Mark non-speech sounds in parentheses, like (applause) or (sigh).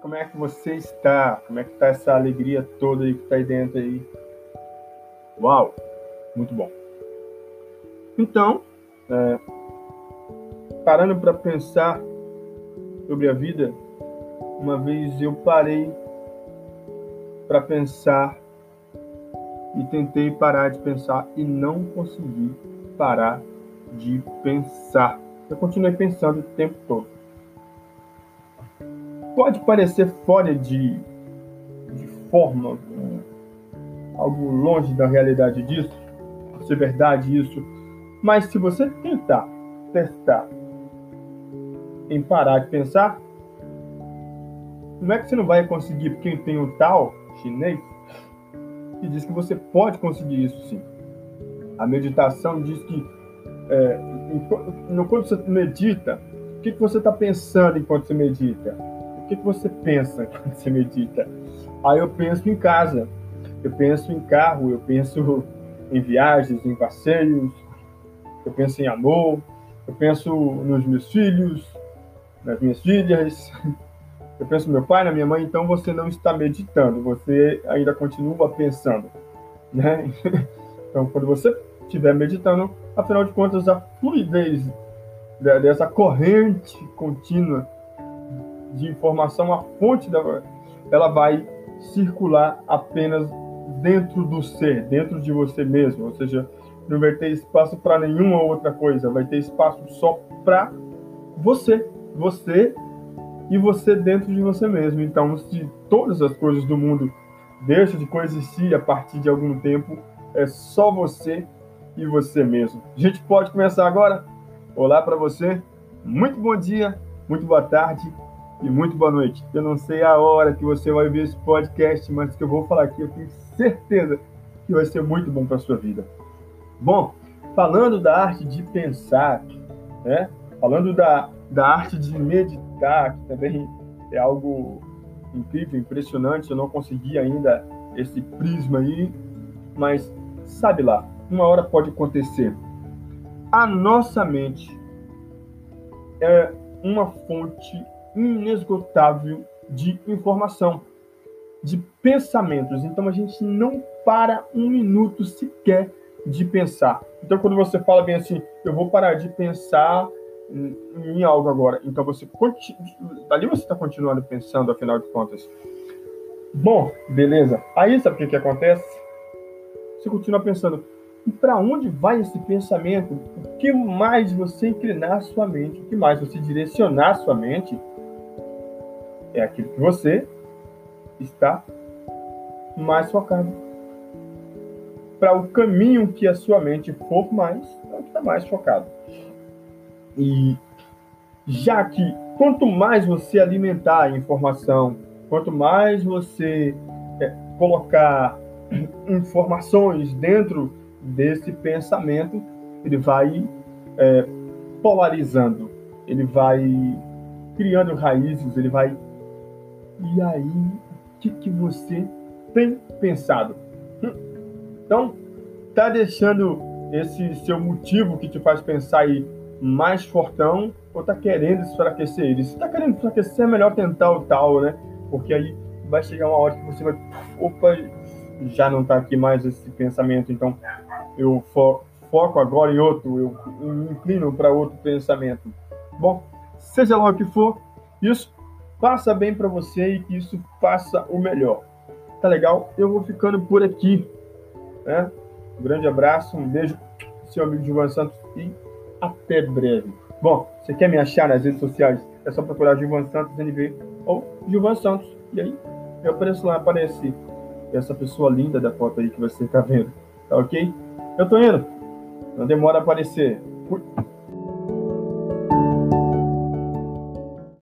como é que você está? Como é que está essa alegria toda aí que está aí dentro aí? Uau, muito bom. Então, é, parando para pensar sobre a vida, uma vez eu parei para pensar e tentei parar de pensar e não consegui parar de pensar. Eu continuei pensando o tempo todo. Pode parecer fora de, de forma, algo longe da realidade disso, ser verdade isso, mas se você tentar testar em parar de pensar, não é que você não vai conseguir, porque tem um tal chinês que diz que você pode conseguir isso sim. A meditação diz que é, quando você medita, o que, que você está pensando enquanto você medita? Que, que você pensa quando você medita? Aí eu penso em casa, eu penso em carro, eu penso (laughs) em viagens, em passeios, eu penso em amor, eu penso nos meus filhos, nas minhas filhas, (laughs) eu penso no meu pai, na minha mãe, então você não está meditando, você ainda continua pensando, né? (laughs) Então, quando você estiver meditando, afinal de contas, a fluidez dessa corrente contínua de informação, a fonte dela, ela vai circular apenas dentro do ser, dentro de você mesmo, ou seja, não vai ter espaço para nenhuma outra coisa, vai ter espaço só para você, você e você dentro de você mesmo. Então, se todas as coisas do mundo deixam de coexistir a partir de algum tempo, é só você e você mesmo. A gente pode começar agora? Olá para você, muito bom dia, muito boa tarde e muito boa noite. Eu não sei a hora que você vai ver esse podcast, mas que eu vou falar aqui, eu tenho certeza que vai ser muito bom para sua vida. Bom, falando da arte de pensar, né? falando da, da arte de meditar, que também é algo incrível, impressionante, eu não consegui ainda esse prisma aí, mas sabe lá, uma hora pode acontecer. A nossa mente é uma fonte inesgotável de informação, de pensamentos. Então a gente não para um minuto sequer de pensar. Então, quando você fala bem assim, eu vou parar de pensar em algo agora, então você ali você está continuando pensando, afinal de contas. Bom, beleza. Aí sabe o que, acontece? Você continua pensando, e para onde vai esse pensamento? O que mais você inclinar sua mente, o que mais você direcionar sua mente, é aquilo que você está mais focado para o caminho que a sua mente for mais, é o que está mais focado. E já que quanto mais você alimentar a informação, quanto mais você é, colocar (clears throat) informações dentro desse pensamento, ele vai é, polarizando, ele vai criando raízes, ele vai. E aí, o que, que você tem pensado? Então, tá deixando esse seu motivo que te faz pensar aí mais fortão ou tá querendo enfraquecer ele? Se tá querendo enfraquecer, é melhor tentar o tal, né? Porque aí vai chegar uma hora que você vai. Opa, já não tá aqui mais esse pensamento, então eu fo foco agora em outro, eu me inclino para outro pensamento. Bom, seja lá o que for, isso passa bem para você e que isso faça o melhor. Tá legal? Eu vou ficando por aqui. Né? Um grande abraço, um beijo, seu amigo Gilvan Santos e até breve. Bom, você quer me achar nas redes sociais? É só procurar Gilvan Santos NV ou Gilvan Santos. E aí eu apareço lá, aparece essa pessoa linda da foto aí que você está vendo. Tá ok? Eu tô indo. Não demora a aparecer. Fui.